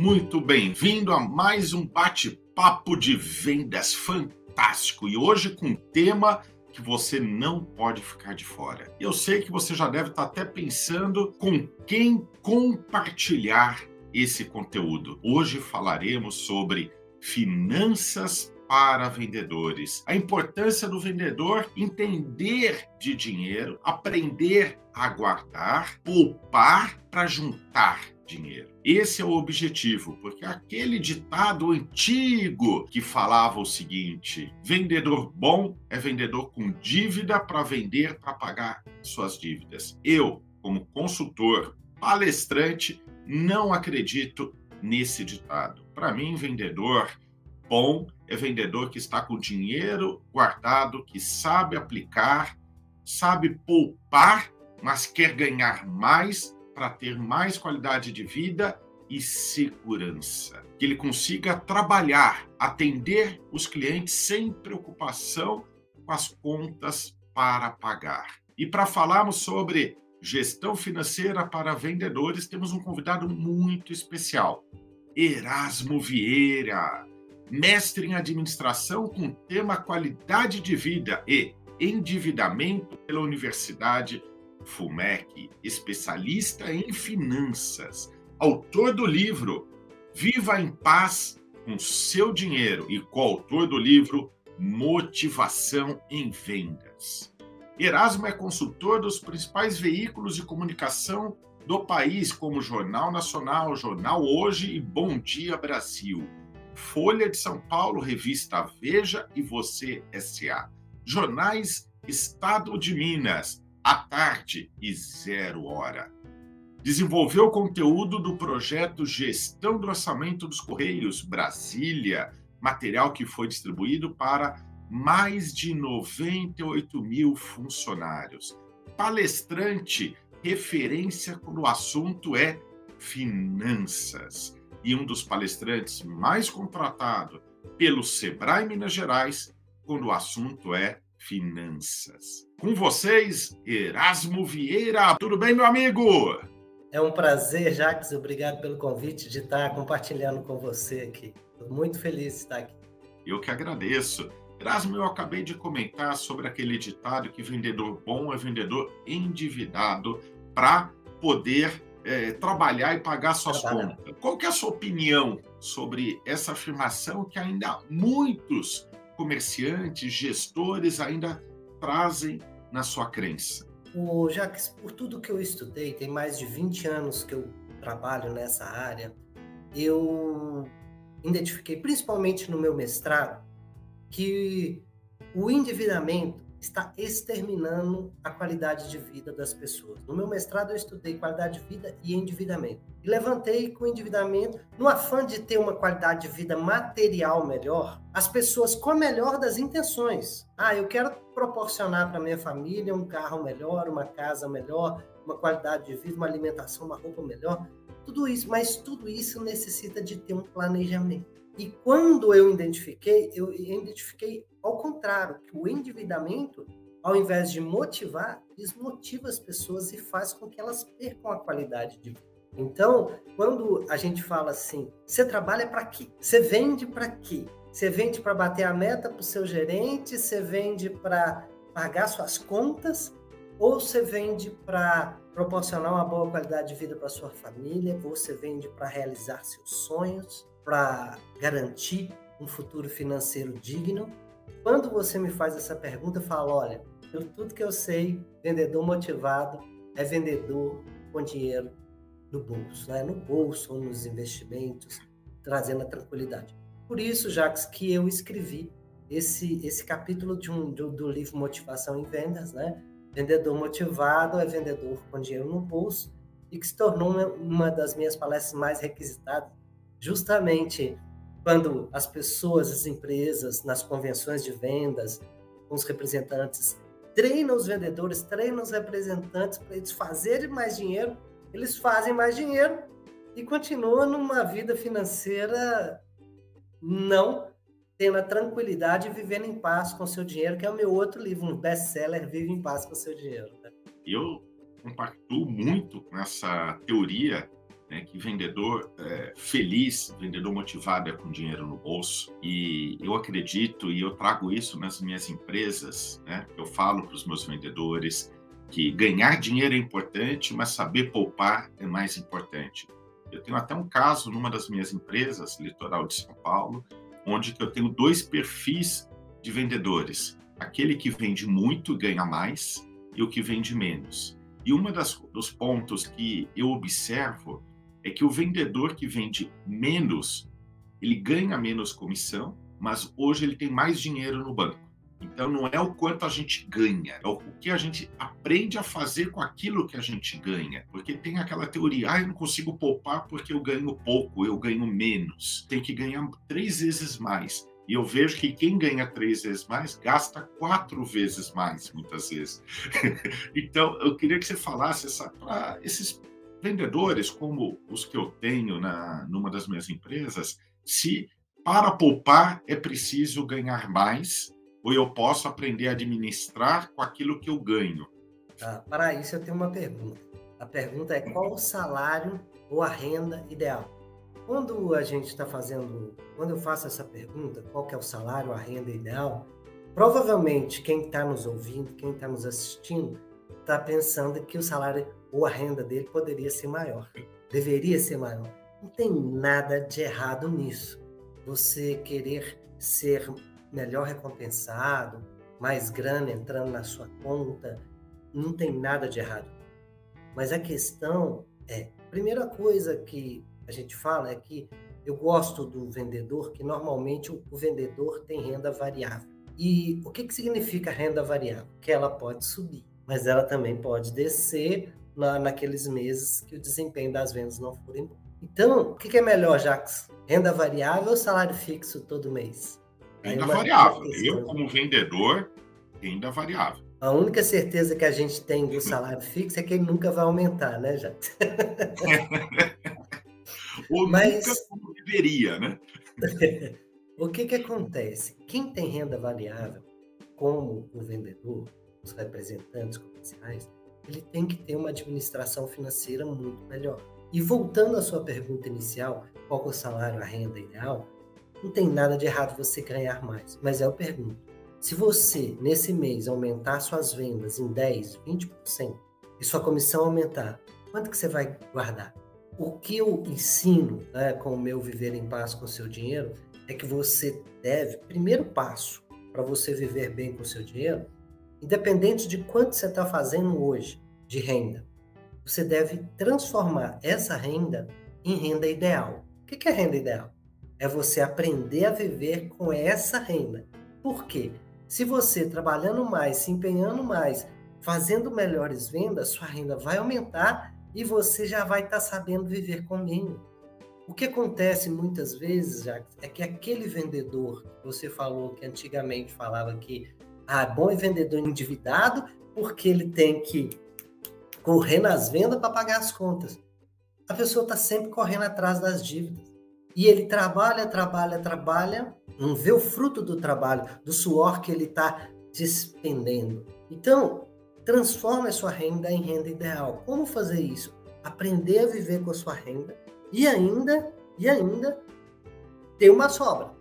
muito bem-vindo a mais um bate-papo de vendas fantástico e hoje com um tema que você não pode ficar de fora. Eu sei que você já deve estar até pensando com quem compartilhar esse conteúdo. Hoje falaremos sobre finanças para vendedores. A importância do vendedor entender de dinheiro, aprender a guardar, poupar para juntar dinheiro. Esse é o objetivo, porque aquele ditado antigo que falava o seguinte: vendedor bom é vendedor com dívida para vender para pagar suas dívidas. Eu, como consultor, palestrante, não acredito nesse ditado. Para mim, vendedor bom é vendedor que está com dinheiro guardado, que sabe aplicar, sabe poupar, mas quer ganhar mais para ter mais qualidade de vida e segurança. Que ele consiga trabalhar, atender os clientes sem preocupação com as contas para pagar. E para falarmos sobre gestão financeira para vendedores, temos um convidado muito especial, Erasmo Vieira mestre em administração com tema qualidade de vida e endividamento pela Universidade FUMEC, especialista em finanças, autor do livro Viva em Paz com seu dinheiro e coautor do livro Motivação em Vendas. Erasmo é consultor dos principais veículos de comunicação do país, como Jornal Nacional, Jornal Hoje e Bom Dia Brasil. Folha de São Paulo, revista Veja e Você SA. Jornais Estado de Minas, à tarde e zero hora. Desenvolveu conteúdo do projeto Gestão do Orçamento dos Correios Brasília, material que foi distribuído para mais de 98 mil funcionários. Palestrante, referência quando o assunto é finanças e um dos palestrantes mais contratado pelo Sebrae Minas Gerais quando o assunto é finanças. Com vocês, Erasmo Vieira. Tudo bem, meu amigo? É um prazer, Jacques. Obrigado pelo convite de estar compartilhando com você aqui. Estou muito feliz de estar aqui. Eu que agradeço. Erasmo, eu acabei de comentar sobre aquele ditado que vendedor bom é vendedor endividado para poder é, trabalhar e pagar suas Trabalhar. contas. Qual que é a sua opinião sobre essa afirmação que ainda muitos comerciantes, gestores ainda trazem na sua crença? O Jacques, por tudo que eu estudei, tem mais de 20 anos que eu trabalho nessa área, eu identifiquei, principalmente no meu mestrado, que o endividamento está exterminando a qualidade de vida das pessoas. No meu mestrado eu estudei qualidade de vida e endividamento. E levantei com o endividamento, no afã de ter uma qualidade de vida material melhor, as pessoas com a melhor das intenções. Ah, eu quero proporcionar para minha família um carro melhor, uma casa melhor, uma qualidade de vida, uma alimentação, uma roupa melhor. Tudo isso, mas tudo isso necessita de ter um planejamento. E quando eu identifiquei, eu identifiquei ao contrário, que o endividamento, ao invés de motivar, desmotiva as pessoas e faz com que elas percam a qualidade de vida. Então, quando a gente fala assim, você trabalha para quê? Você vende para quê? Você vende para bater a meta para o seu gerente? Você vende para pagar suas contas? Ou você vende para proporcionar uma boa qualidade de vida para sua família? Ou você vende para realizar seus sonhos? Para garantir um futuro financeiro digno? Quando você me faz essa pergunta, eu falo: olha, pelo tudo que eu sei, vendedor motivado é vendedor com dinheiro no bolso, né? no bolso ou nos investimentos, trazendo a tranquilidade. Por isso, Jacques, que eu escrevi esse, esse capítulo de um, do, do livro Motivação em Vendas, né? Vendedor motivado é vendedor com dinheiro no bolso e que se tornou uma, uma das minhas palestras mais requisitadas, justamente quando as pessoas, as empresas, nas convenções de vendas, com os representantes, treinam os vendedores, treinam os representantes para eles fazerem mais dinheiro, eles fazem mais dinheiro e continuam numa vida financeira não tendo a tranquilidade e vivendo em paz com o seu dinheiro, que é o meu outro livro, um best-seller, Vive em Paz com o seu dinheiro. Né? Eu compactuo muito nessa teoria né, que vendedor é, feliz, vendedor motivado é com dinheiro no bolso. E eu acredito e eu trago isso nas minhas empresas. Né? Eu falo para os meus vendedores que ganhar dinheiro é importante, mas saber poupar é mais importante. Eu tenho até um caso numa das minhas empresas, Litoral de São Paulo, onde eu tenho dois perfis de vendedores: aquele que vende muito ganha mais e o que vende menos. E um dos pontos que eu observo é que o vendedor que vende menos, ele ganha menos comissão, mas hoje ele tem mais dinheiro no banco. Então não é o quanto a gente ganha, é o que a gente aprende a fazer com aquilo que a gente ganha. Porque tem aquela teoria, ah, eu não consigo poupar porque eu ganho pouco, eu ganho menos. Tem que ganhar três vezes mais. E eu vejo que quem ganha três vezes mais gasta quatro vezes mais, muitas vezes. então, eu queria que você falasse para esses vendedores, como os que eu tenho na, numa das minhas empresas, se para poupar é preciso ganhar mais ou eu posso aprender a administrar com aquilo que eu ganho? Ah, para isso, eu tenho uma pergunta. A pergunta é qual o salário ou a renda ideal? Quando a gente está fazendo, quando eu faço essa pergunta, qual que é o salário, a renda ideal, provavelmente quem está nos ouvindo, quem está nos assistindo, está pensando que o salário ou a renda dele poderia ser maior, deveria ser maior. Não tem nada de errado nisso. Você querer ser melhor recompensado, mais grana entrando na sua conta, não tem nada de errado. Mas a questão é, primeira coisa que a gente fala é que eu gosto do vendedor, que normalmente o, vendedor tem renda variável. E o que, que significa renda variável? Que ela pode subir, mas ela também pode descer na, naqueles meses que o desempenho das vendas não forem bom. Então, o que, que é melhor, Jax? Renda variável ou salário fixo todo mês? Renda variável. Eu, como vendedor, renda variável. A única certeza que a gente tem do salário fixo é que ele nunca vai aumentar, né, Jax? Ou Mas... nunca como deveria, né? o que, que acontece? Quem tem renda variável, como o vendedor, os representantes comerciais, ele tem que ter uma administração financeira muito melhor. E voltando à sua pergunta inicial, qual é o salário, a renda ideal? Não tem nada de errado você ganhar mais, mas eu pergunto, se você, nesse mês, aumentar suas vendas em 10, 20% e sua comissão aumentar, quanto que você vai guardar? O que eu ensino né, com o meu Viver em Paz com o seu dinheiro é que você deve, primeiro passo para você viver bem com o seu dinheiro, independente de quanto você está fazendo hoje de renda, você deve transformar essa renda em renda ideal. O que é renda ideal? É você aprender a viver com essa renda. Por quê? Se você trabalhando mais, se empenhando mais, fazendo melhores vendas, sua renda vai aumentar e você já vai estar tá sabendo viver com menos. O que acontece muitas vezes, Jacques, é que aquele vendedor, você falou que antigamente falava que ah, bom é vendedor endividado porque ele tem que correr nas vendas para pagar as contas. A pessoa está sempre correndo atrás das dívidas. E ele trabalha, trabalha, trabalha, não vê o fruto do trabalho, do suor que ele está despendendo. Então, transforme a sua renda em renda ideal. Como fazer isso? Aprender a viver com a sua renda e ainda, e ainda ter uma sobra.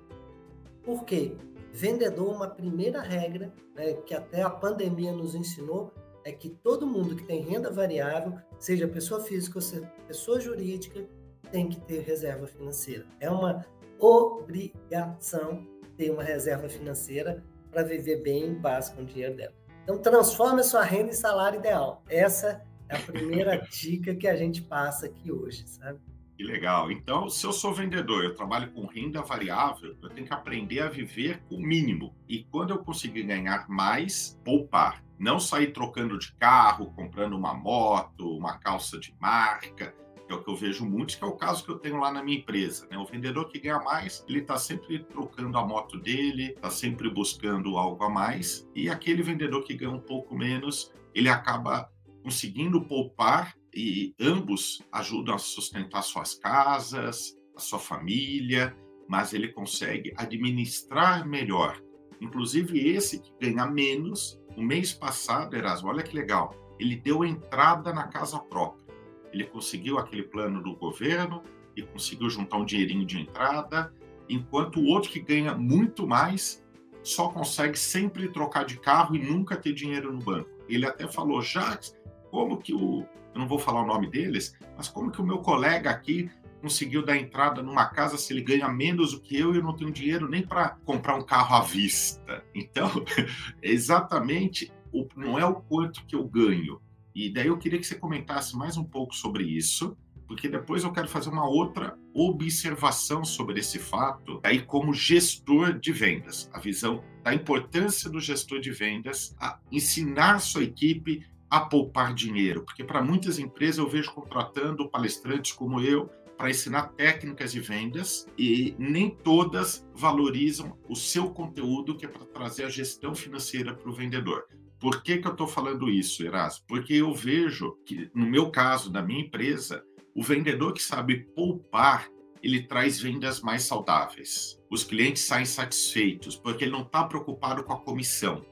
Por quê? Vendedor, uma primeira regra né, que até a pandemia nos ensinou é que todo mundo que tem renda variável, seja pessoa física ou seja pessoa jurídica, tem que ter reserva financeira. É uma obrigação ter uma reserva financeira para viver bem em paz com o dinheiro dela. Então, transforme a sua renda em salário ideal. Essa é a primeira dica que a gente passa aqui hoje, sabe? Que legal. Então, se eu sou vendedor, eu trabalho com renda variável, eu tenho que aprender a viver com o mínimo. E quando eu conseguir ganhar mais, poupar. Não sair trocando de carro, comprando uma moto, uma calça de marca, que é o que eu vejo muitos, que é o caso que eu tenho lá na minha empresa. Né? O vendedor que ganha mais, ele está sempre trocando a moto dele, está sempre buscando algo a mais. E aquele vendedor que ganha um pouco menos, ele acaba conseguindo poupar e ambos ajudam a sustentar suas casas, a sua família, mas ele consegue administrar melhor. Inclusive esse que ganha menos, o mês passado, Erasmo, olha que legal, ele deu entrada na casa própria. ele conseguiu aquele plano do governo e conseguiu juntar um dinheirinho de entrada, enquanto o outro que ganha muito mais só consegue sempre trocar de carro e nunca ter dinheiro no banco. Ele até falou, já como que o, eu não vou falar o nome deles, mas como que o meu colega aqui conseguiu dar entrada numa casa se ele ganha menos do que eu e eu não tenho dinheiro nem para comprar um carro à vista. Então, exatamente, não é o quanto que eu ganho. E daí eu queria que você comentasse mais um pouco sobre isso, porque depois eu quero fazer uma outra observação sobre esse fato, aí como gestor de vendas, a visão da importância do gestor de vendas a ensinar sua equipe a poupar dinheiro, porque para muitas empresas eu vejo contratando palestrantes como eu para ensinar técnicas de vendas e nem todas valorizam o seu conteúdo que é para trazer a gestão financeira para o vendedor. Por que, que eu estou falando isso, Erasmo? Porque eu vejo que, no meu caso, da minha empresa, o vendedor que sabe poupar, ele traz vendas mais saudáveis. Os clientes saem satisfeitos, porque ele não está preocupado com a comissão.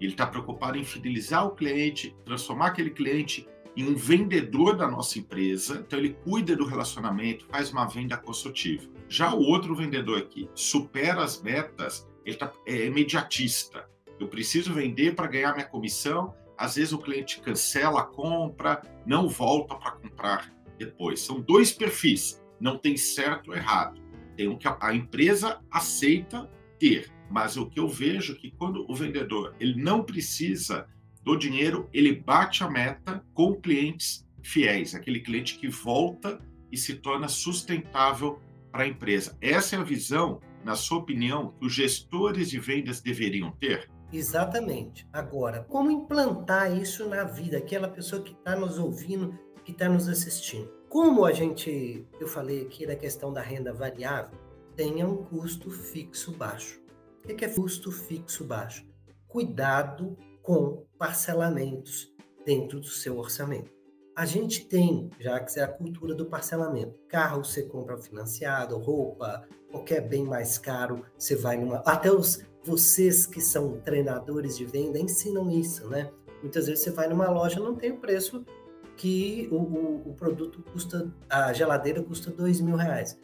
Ele está preocupado em fidelizar o cliente, transformar aquele cliente em um vendedor da nossa empresa. Então, ele cuida do relacionamento, faz uma venda consultiva. Já o outro vendedor aqui supera as metas, ele tá, é imediatista. Eu preciso vender para ganhar minha comissão. Às vezes o cliente cancela a compra, não volta para comprar depois. São dois perfis, não tem certo ou errado. Tem o que a empresa aceita ter, mas o que eu vejo é que quando o vendedor ele não precisa do dinheiro, ele bate a meta com clientes fiéis, aquele cliente que volta e se torna sustentável para a empresa. Essa é a visão, na sua opinião, que os gestores de vendas deveriam ter? Exatamente. Agora, como implantar isso na vida? Aquela pessoa que está nos ouvindo, que está nos assistindo. Como a gente, eu falei aqui da questão da renda variável, tenha um custo fixo baixo. O que é custo fixo baixo? Cuidado com parcelamentos dentro do seu orçamento. A gente tem, já que é a cultura do parcelamento. Carro você compra financiado, roupa, qualquer bem mais caro, você vai numa. Até os vocês que são treinadores de venda ensinam isso, né? Muitas vezes você vai numa loja não tem o preço que o, o, o produto custa, a geladeira custa dois mil reais.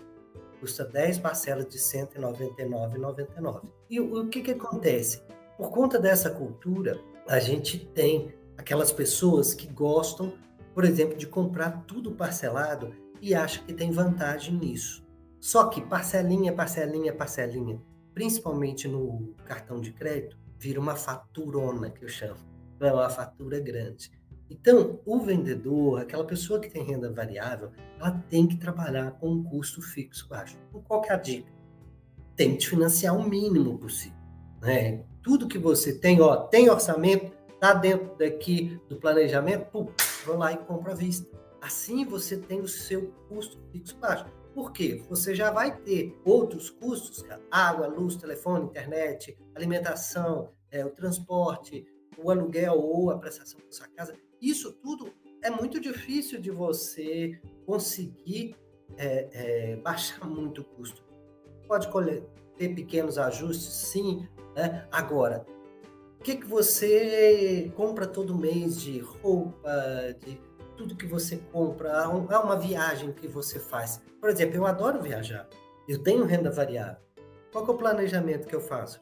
Custa 10 parcelas de R$ 199,99. E o, o que, que acontece? Por conta dessa cultura, a gente tem aquelas pessoas que gostam, por exemplo, de comprar tudo parcelado e acham que tem vantagem nisso. Só que parcelinha, parcelinha, parcelinha, principalmente no cartão de crédito, vira uma faturona, que eu chamo. É uma fatura grande. Então, o vendedor, aquela pessoa que tem renda variável, ela tem que trabalhar com um custo fixo baixo. Então, qual é a dica? Tente financiar o mínimo possível. Né? Tudo que você tem, ó, tem orçamento, tá dentro daqui do planejamento, pum, vou lá e compro à vista. Assim você tem o seu custo fixo baixo. Por quê? Você já vai ter outros custos, água, luz, telefone, internet, alimentação, é, o transporte, o aluguel ou a prestação da sua casa. Isso tudo é muito difícil de você conseguir é, é, baixar muito o custo. Pode ter pequenos ajustes, sim. Né? Agora, o que, que você compra todo mês de roupa, de tudo que você compra, há uma viagem que você faz. Por exemplo, eu adoro viajar. Eu tenho renda variável. Qual é o planejamento que eu faço,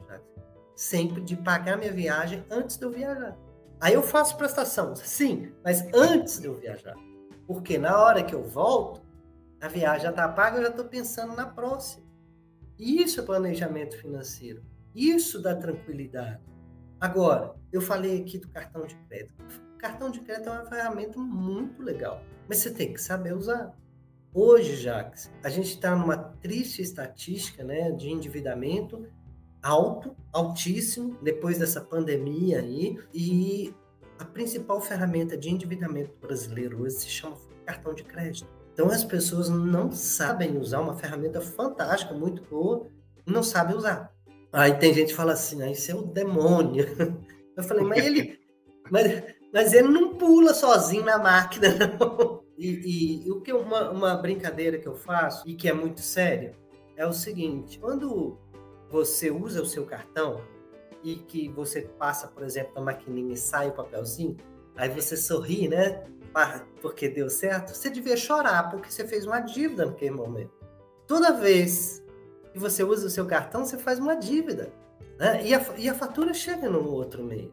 Sempre de pagar minha viagem antes de eu viajar. Aí eu faço prestação, sim, mas antes de eu viajar. Porque na hora que eu volto, a viagem já está paga, eu já estou pensando na próxima. Isso é planejamento financeiro. Isso dá tranquilidade. Agora, eu falei aqui do cartão de crédito cartão de crédito é uma ferramenta muito legal, mas você tem que saber usar. Hoje, Jacques, a gente está numa triste estatística né, de endividamento alto, altíssimo, depois dessa pandemia aí, e a principal ferramenta de endividamento brasileiro hoje se chama cartão de crédito. Então as pessoas não sabem usar uma ferramenta fantástica, muito boa, não sabem usar. Aí tem gente que fala assim, ah, isso é o demônio. Eu falei, mas ele, mas mas ele não pula sozinho na máquina, não. E, e o que uma, uma brincadeira que eu faço e que é muito séria é o seguinte: quando você usa o seu cartão e que você passa, por exemplo, na maquininha e sai o papelzinho, aí você sorri, né? porque deu certo, você devia chorar porque você fez uma dívida naquele momento. Toda vez que você usa o seu cartão, você faz uma dívida. Né? E, a, e a fatura chega no outro meio.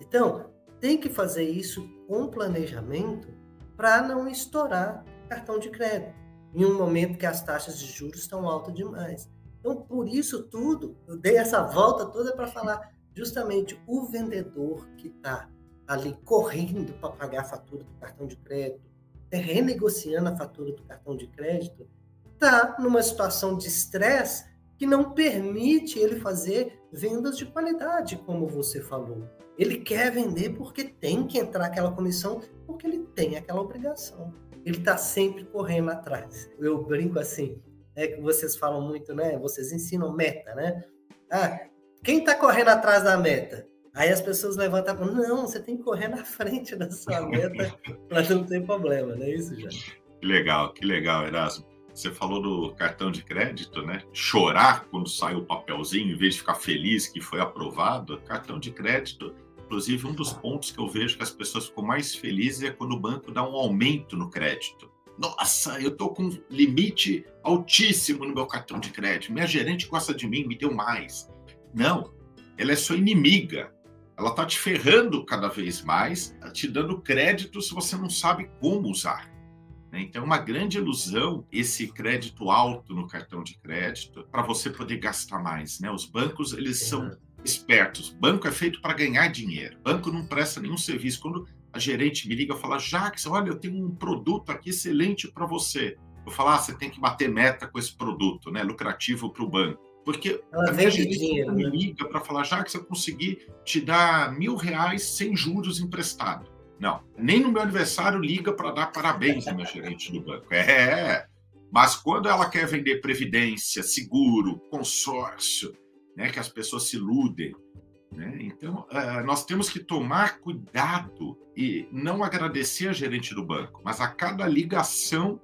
Então, tem que fazer isso com planejamento para não estourar cartão de crédito em um momento que as taxas de juros estão altas demais. Então, por isso tudo, eu dei essa volta toda para falar justamente o vendedor que está ali correndo para pagar a fatura do cartão de crédito, é renegociando a fatura do cartão de crédito, está numa situação de estresse que não permite ele fazer vendas de qualidade, como você falou. Ele quer vender porque tem que entrar aquela comissão, porque ele tem aquela obrigação. Ele está sempre correndo atrás. Eu brinco assim, é que vocês falam muito, né? Vocês ensinam meta, né? Ah, quem está correndo atrás da meta? Aí as pessoas levantam e falam, não, você tem que correr na frente da sua meta para não ter problema, não é isso, já? Que legal, que legal, Erasmo. Você falou do cartão de crédito, né? Chorar quando sai o papelzinho, em vez de ficar feliz que foi aprovado. Cartão de crédito, inclusive, um dos pontos que eu vejo que as pessoas ficam mais felizes é quando o banco dá um aumento no crédito. Nossa, eu tô com limite altíssimo no meu cartão de crédito. Minha gerente gosta de mim, me deu mais. Não, ela é sua inimiga. Ela está te ferrando cada vez mais, tá te dando crédito se você não sabe como usar. Né? Então, é uma grande ilusão esse crédito alto no cartão de crédito para você poder gastar mais. Né? Os bancos, eles são espertos. Banco é feito para ganhar dinheiro. Banco não presta nenhum serviço. Quando a gerente me liga e fala, Jackson, olha, eu tenho um produto aqui excelente para você. Eu falo, ah, você tem que bater meta com esse produto, né? Lucrativo para o banco. Porque Ela a gerente dinheiro, me né? liga para falar, Jackson, eu consegui te dar mil reais sem juros emprestado. Não, nem no meu aniversário liga para dar parabéns à minha gerente do banco. É, mas quando ela quer vender previdência, seguro, consórcio, né, que as pessoas se iludem, né? Então, uh, nós temos que tomar cuidado e não agradecer a gerente do banco, mas a cada ligação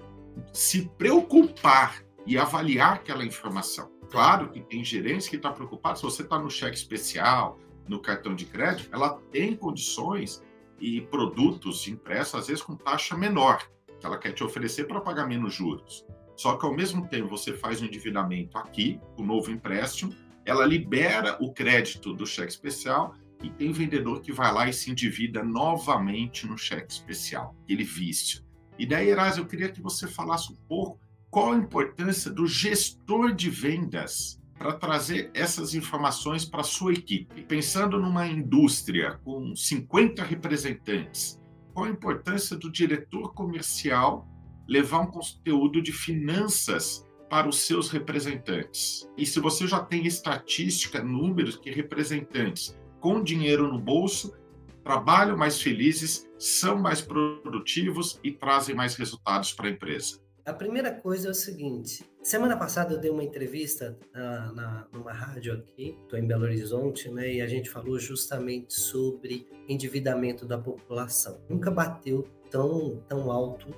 se preocupar e avaliar aquela informação. Claro que tem gerentes que estão tá preocupados, se você está no cheque especial, no cartão de crédito, ela tem condições e produtos impressos, às vezes com taxa menor, que ela quer te oferecer para pagar menos juros. Só que ao mesmo tempo você faz um endividamento aqui, o novo empréstimo, ela libera o crédito do cheque especial e tem vendedor que vai lá e se endivida novamente no cheque especial, aquele vício. E daí, Eras, eu queria que você falasse um pouco qual a importância do gestor de vendas para trazer essas informações para a sua equipe. Pensando numa indústria com 50 representantes, qual a importância do diretor comercial levar um conteúdo de finanças para os seus representantes? E se você já tem estatística, números que representantes com dinheiro no bolso trabalham mais felizes, são mais produtivos e trazem mais resultados para a empresa. A primeira coisa é o seguinte: semana passada eu dei uma entrevista na, na, numa rádio aqui, estou em Belo Horizonte, né? E a gente falou justamente sobre endividamento da população. Nunca bateu tão, tão alto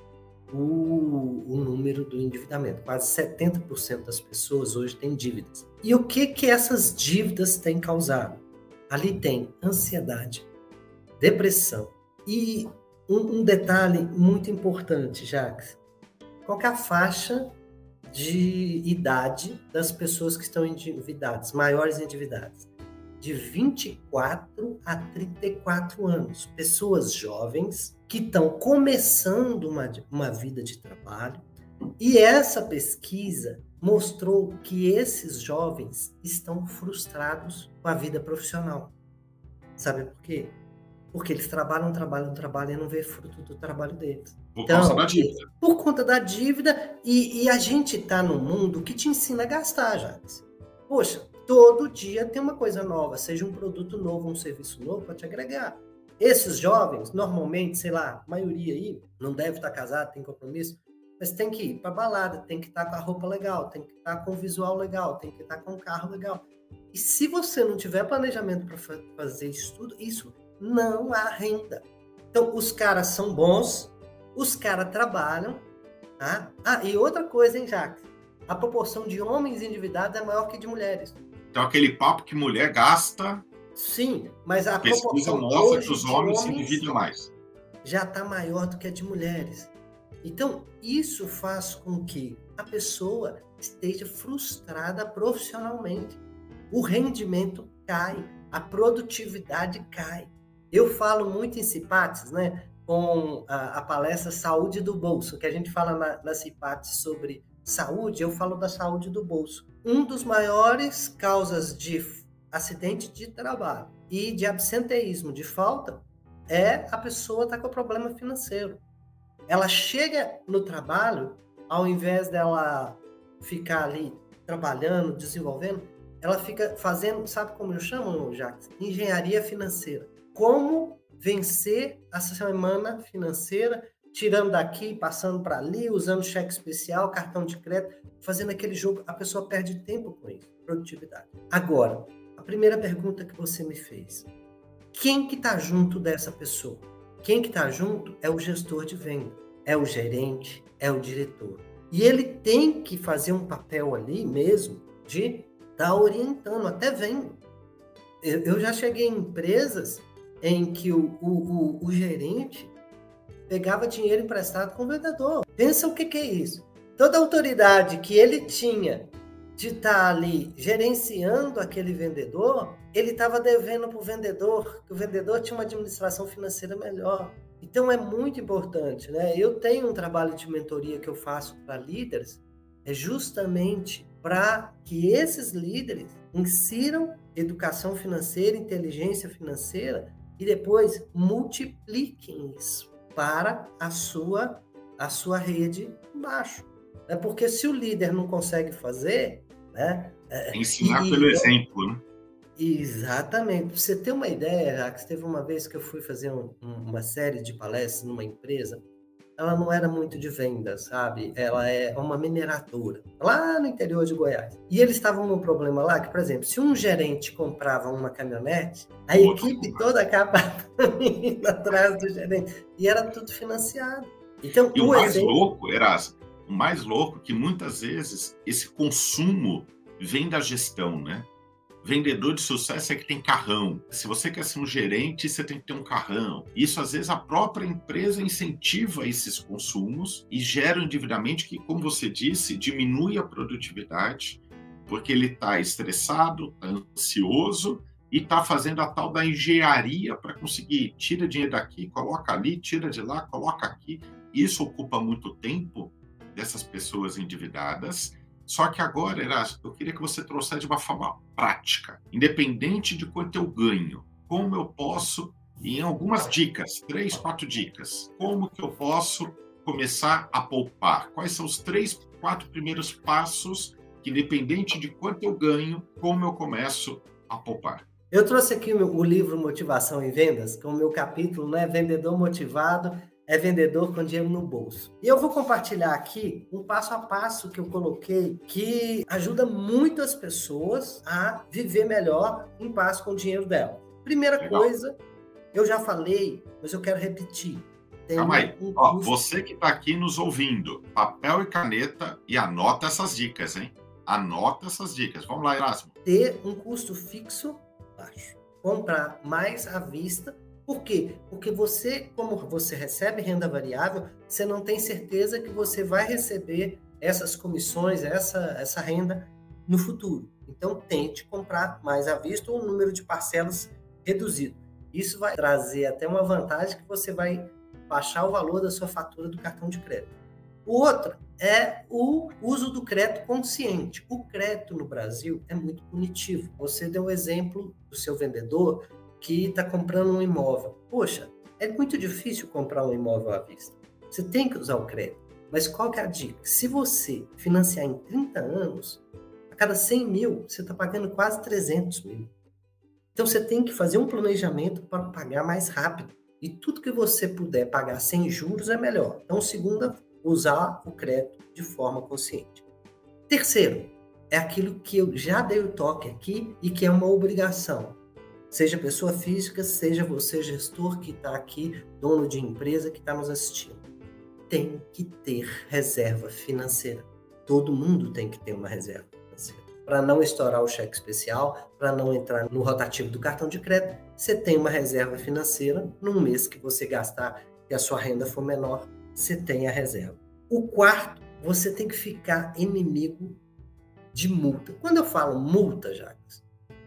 o, o número do endividamento. Quase 70% das pessoas hoje têm dívidas. E o que que essas dívidas têm causado? Ali tem ansiedade, depressão e um, um detalhe muito importante, Jacques qual é a faixa de idade das pessoas que estão endividadas, maiores endividadas? De 24 a 34 anos. Pessoas jovens que estão começando uma, uma vida de trabalho. E essa pesquisa mostrou que esses jovens estão frustrados com a vida profissional. Sabe por quê? Porque eles trabalham, trabalham, trabalham e não vê fruto do trabalho deles. Por então, causa da dívida. Por conta da dívida. E, e a gente está num mundo que te ensina a gastar, Jacques. Poxa, todo dia tem uma coisa nova, seja um produto novo, um serviço novo para te agregar. Esses jovens, normalmente, sei lá, a maioria aí, não deve estar casado, tem compromisso, mas tem que ir para balada, tem que estar com a roupa legal, tem que estar com o visual legal, tem que estar com o carro legal. E se você não tiver planejamento para fazer isso tudo, isso não há renda. Então, os caras são bons, os caras trabalham. Tá? Ah, e outra coisa, hein, Jacques? A proporção de homens endividados é maior que de mulheres. Então, aquele papo que mulher gasta. Sim, mas a pesquisa mostra que os homens, homens se endividam mais. já está maior do que a de mulheres. Então, isso faz com que a pessoa esteja frustrada profissionalmente. O rendimento cai, a produtividade cai. Eu falo muito em CIPATES, né, com a, a, palestra Saúde do Bolso, que a gente fala na, na CIPATES sobre saúde, eu falo da saúde do bolso. Um dos maiores causas de acidente de trabalho e de absenteísmo, de falta, é a pessoa estar tá com problema financeiro. Ela chega no trabalho, ao invés dela ficar ali trabalhando, desenvolvendo, ela fica fazendo, sabe como eu chamo, Jacques? Engenharia financeira. Como vencer a semana financeira, tirando daqui, passando para ali, usando cheque especial, cartão de crédito, fazendo aquele jogo. A pessoa perde tempo com isso, produtividade. Agora, a primeira pergunta que você me fez. Quem que está junto dessa pessoa? Quem que está junto é o gestor de venda, é o gerente, é o diretor. E ele tem que fazer um papel ali mesmo de estar tá orientando, até vendo. Eu, eu, já cheguei em empresas em que o, o, o, o gerente pegava dinheiro emprestado com o vendedor. Pensa o que, que é isso. Toda a autoridade que ele tinha de estar tá ali gerenciando aquele vendedor, ele estava devendo para o vendedor, que o vendedor tinha uma administração financeira melhor. Então é muito importante, né? Eu tenho um trabalho de mentoria que eu faço para líderes, é justamente para que esses líderes insiram educação financeira, inteligência financeira e depois multipliquem isso para a sua a sua rede embaixo. É porque se o líder não consegue fazer, né? É, Ensinar e, pelo exemplo, né? Exatamente. Pra você ter uma ideia, Jax, teve uma vez que eu fui fazer um, uma série de palestras numa empresa. Ela não era muito de venda, sabe? Ela é uma mineradora, lá no interior de Goiás. E eles estavam num problema lá que, por exemplo, se um gerente comprava uma caminhonete, a equipe toda acabava indo atrás do gerente. E era tudo financiado. Então, e o, o mais exemplo... louco, Erasmo, o mais louco é que muitas vezes esse consumo vem da gestão, né? Vendedor de sucesso é que tem carrão. Se você quer ser um gerente, você tem que ter um carrão. Isso, às vezes, a própria empresa incentiva esses consumos e gera um endividamento que, como você disse, diminui a produtividade, porque ele está estressado, tá ansioso e está fazendo a tal da engenharia para conseguir tira dinheiro daqui, coloca ali, tira de lá, coloca aqui. Isso ocupa muito tempo dessas pessoas endividadas só que agora, Erasmo, eu queria que você trouxesse de uma forma prática, independente de quanto eu ganho, como eu posso, em algumas dicas, três, quatro dicas, como que eu posso começar a poupar? Quais são os três, quatro primeiros passos que, independente de quanto eu ganho, como eu começo a poupar? Eu trouxe aqui o livro Motivação em Vendas, com o meu capítulo, né? Vendedor Motivado é vendedor com dinheiro no bolso. E eu vou compartilhar aqui um passo a passo que eu coloquei que ajuda muito as pessoas a viver melhor em paz com o dinheiro dela. Primeira Legal. coisa, eu já falei, mas eu quero repetir. Tem Calma aí. Um Ó, você que está aqui nos ouvindo, papel e caneta e anota essas dicas, hein? Anota essas dicas. Vamos lá, Erasmo. Ter um custo fixo baixo. Comprar mais à vista por quê? Porque você, como você recebe renda variável, você não tem certeza que você vai receber essas comissões, essa, essa renda no futuro. Então, tente comprar mais à vista ou um número de parcelas reduzido. Isso vai trazer até uma vantagem que você vai baixar o valor da sua fatura do cartão de crédito. O outro é o uso do crédito consciente. O crédito no Brasil é muito punitivo. Você deu o exemplo do seu vendedor que está comprando um imóvel. Poxa, é muito difícil comprar um imóvel à vista. Você tem que usar o crédito. Mas qual que é a dica? Se você financiar em 30 anos, a cada 100 mil, você está pagando quase 300 mil. Então você tem que fazer um planejamento para pagar mais rápido. E tudo que você puder pagar sem juros é melhor. Então, segunda, usar o crédito de forma consciente. Terceiro, é aquilo que eu já dei o toque aqui e que é uma obrigação seja pessoa física, seja você gestor que está aqui, dono de empresa que está nos assistindo. Tem que ter reserva financeira. Todo mundo tem que ter uma reserva financeira. Para não estourar o cheque especial, para não entrar no rotativo do cartão de crédito, você tem uma reserva financeira num mês que você gastar que a sua renda for menor, você tem a reserva. O quarto, você tem que ficar inimigo de multa. Quando eu falo multa, Jacques,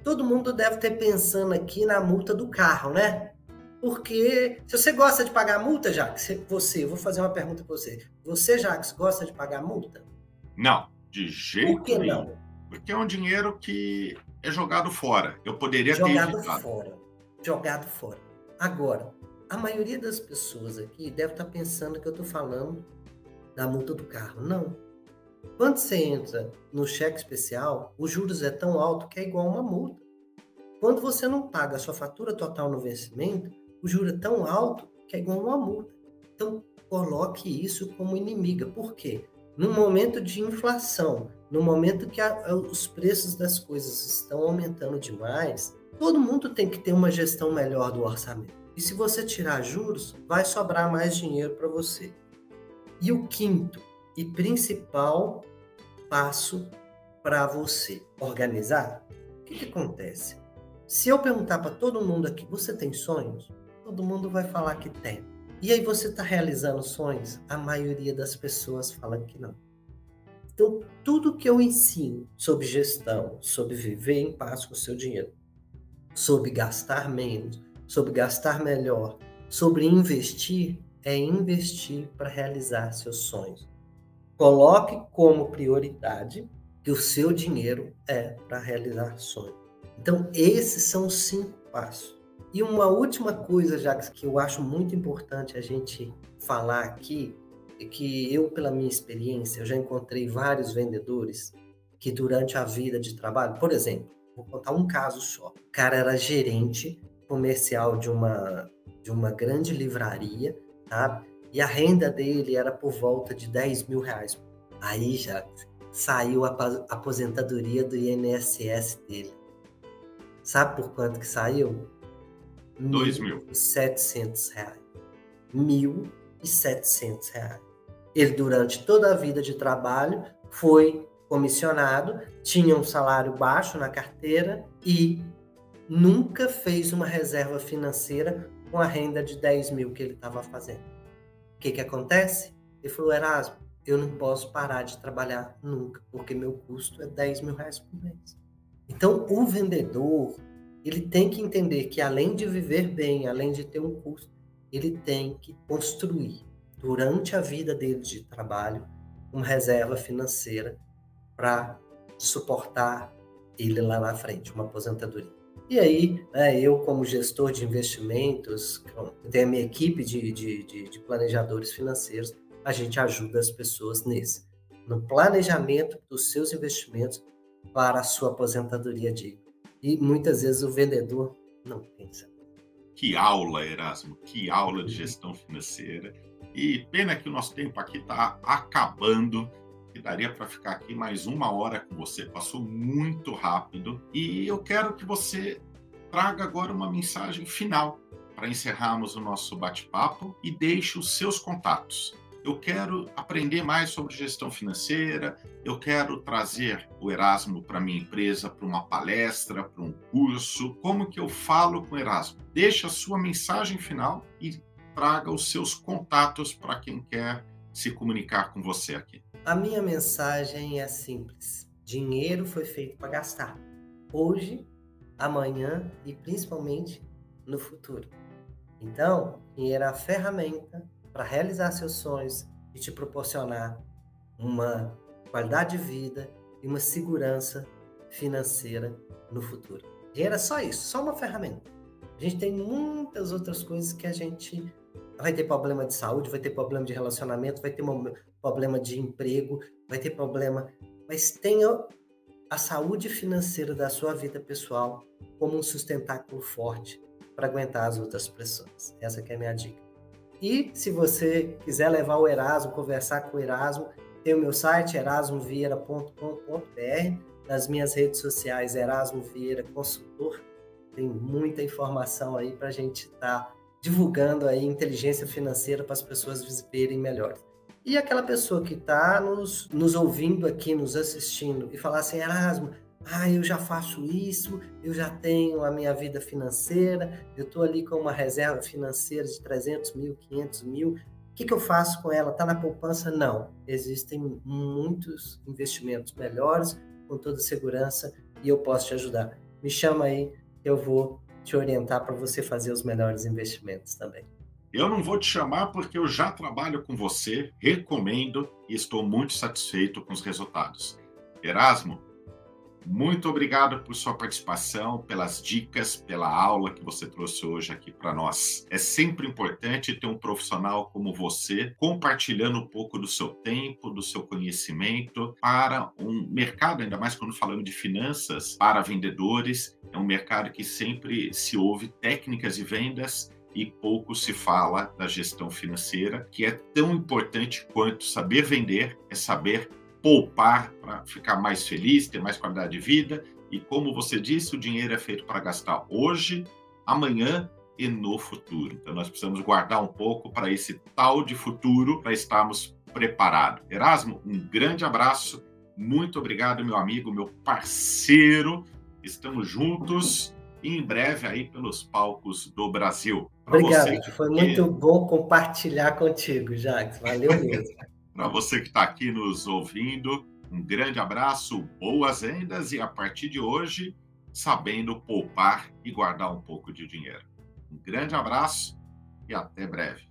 todo mundo deve ter pensando aqui na multa do carro, né? Porque se você gosta de pagar multa, Jacques, você, eu vou fazer uma pergunta para você. Você, Jacques, gosta de pagar multa? Não, de jeito Por que nenhum. não? Porque é um dinheiro que é jogado fora. Eu poderia Jogado ter evitado. fora. Jogado fora. Agora, a maioria das pessoas aqui deve estar pensando que eu estou falando da multa do carro. Não. Quando você entra no cheque especial, os juros é tão alto que é igual a uma multa. Quando você não paga a sua fatura total no vencimento, o juro é tão alto que é igual a uma multa. Então, coloque isso como inimiga. Por quê? No momento de inflação, no momento que a, os preços das coisas estão aumentando demais, todo mundo tem que ter uma gestão melhor do orçamento. E se você tirar juros, vai sobrar mais dinheiro para você. E o quinto e principal passo para você organizar, o que, que acontece? Se eu perguntar para todo mundo aqui, você tem sonhos? Todo mundo vai falar que tem. E aí você está realizando sonhos? A maioria das pessoas fala que não. Então, tudo que eu ensino sobre gestão, sobre viver em paz com o seu dinheiro, sobre gastar menos, sobre gastar melhor, sobre investir, é investir para realizar seus sonhos. Coloque como prioridade que o seu dinheiro é para realizar sonhos. Então, esses são os cinco passos. E uma última coisa, Jacques, que eu acho muito importante a gente falar aqui, é que eu, pela minha experiência, eu já encontrei vários vendedores que durante a vida de trabalho, por exemplo, vou contar um caso só. O cara era gerente comercial de uma, de uma grande livraria, tá? E a renda dele era por volta de 10 mil reais. Aí já saiu a aposentadoria do INSS dele. Sabe por quanto que saiu? 2 mil. 1.700 reais. 1.700 reais. Ele, durante toda a vida de trabalho, foi comissionado, tinha um salário baixo na carteira e nunca fez uma reserva financeira com a renda de 10 mil que ele estava fazendo. Que, que acontece? Ele falou, Erasmo, eu não posso parar de trabalhar nunca, porque meu custo é 10 mil reais por mês. Então, o vendedor, ele tem que entender que além de viver bem, além de ter um custo, ele tem que construir, durante a vida dele de trabalho, uma reserva financeira para suportar ele lá na frente, uma aposentadoria. E aí, né, eu, como gestor de investimentos, tenho a minha equipe de, de, de, de planejadores financeiros, a gente ajuda as pessoas nesse, no planejamento dos seus investimentos para a sua aposentadoria digna. E muitas vezes o vendedor não pensa. Que aula, Erasmo, que aula de gestão financeira. E pena que o nosso tempo aqui está acabando que daria para ficar aqui mais uma hora com você, passou muito rápido. E eu quero que você traga agora uma mensagem final para encerrarmos o nosso bate-papo e deixe os seus contatos. Eu quero aprender mais sobre gestão financeira, eu quero trazer o Erasmo para minha empresa, para uma palestra, para um curso. Como que eu falo com o Erasmo? Deixe a sua mensagem final e traga os seus contatos para quem quer se comunicar com você aqui. A minha mensagem é simples: dinheiro foi feito para gastar. Hoje, amanhã e principalmente no futuro. Então, dinheiro é a ferramenta para realizar seus sonhos e te proporcionar uma qualidade de vida e uma segurança financeira no futuro. Dinheiro é só isso, só uma ferramenta. A gente tem muitas outras coisas que a gente vai ter problema de saúde, vai ter problema de relacionamento, vai ter problema de emprego, vai ter problema, mas tenha a saúde financeira da sua vida pessoal como um sustentáculo forte para aguentar as outras pressões. Essa é a minha dica. E se você quiser levar o Erasmo, conversar com o Erasmo, tem o meu site erasmovieira.com.br, nas minhas redes sociais Erasmo Vieira Consultor. Tem muita informação aí para a gente estar tá divulgando aí inteligência financeira para as pessoas verem melhor. E aquela pessoa que está nos, nos ouvindo aqui, nos assistindo, e falar assim, Erasmo, ah, eu já faço isso, eu já tenho a minha vida financeira, eu estou ali com uma reserva financeira de 300 mil, 500 mil, o que, que eu faço com ela? Está na poupança? Não. Existem muitos investimentos melhores, com toda segurança, e eu posso te ajudar. Me chama aí, eu vou te orientar para você fazer os melhores investimentos também. Eu não vou te chamar porque eu já trabalho com você, recomendo e estou muito satisfeito com os resultados. Erasmo, muito obrigado por sua participação, pelas dicas, pela aula que você trouxe hoje aqui para nós. É sempre importante ter um profissional como você compartilhando um pouco do seu tempo, do seu conhecimento para um mercado, ainda mais quando falamos de finanças, para vendedores. É um mercado que sempre se ouve técnicas de vendas e pouco se fala da gestão financeira, que é tão importante quanto saber vender, é saber poupar para ficar mais feliz, ter mais qualidade de vida. E como você disse, o dinheiro é feito para gastar hoje, amanhã e no futuro. Então nós precisamos guardar um pouco para esse tal de futuro, para estarmos preparados. Erasmo, um grande abraço. Muito obrigado, meu amigo, meu parceiro. Estamos juntos em breve aí pelos palcos do Brasil. Obrigado, você, foi muito bom compartilhar contigo, Jacques. Valeu mesmo. Para você que está aqui nos ouvindo, um grande abraço, boas vendas e a partir de hoje, sabendo poupar e guardar um pouco de dinheiro. Um grande abraço e até breve.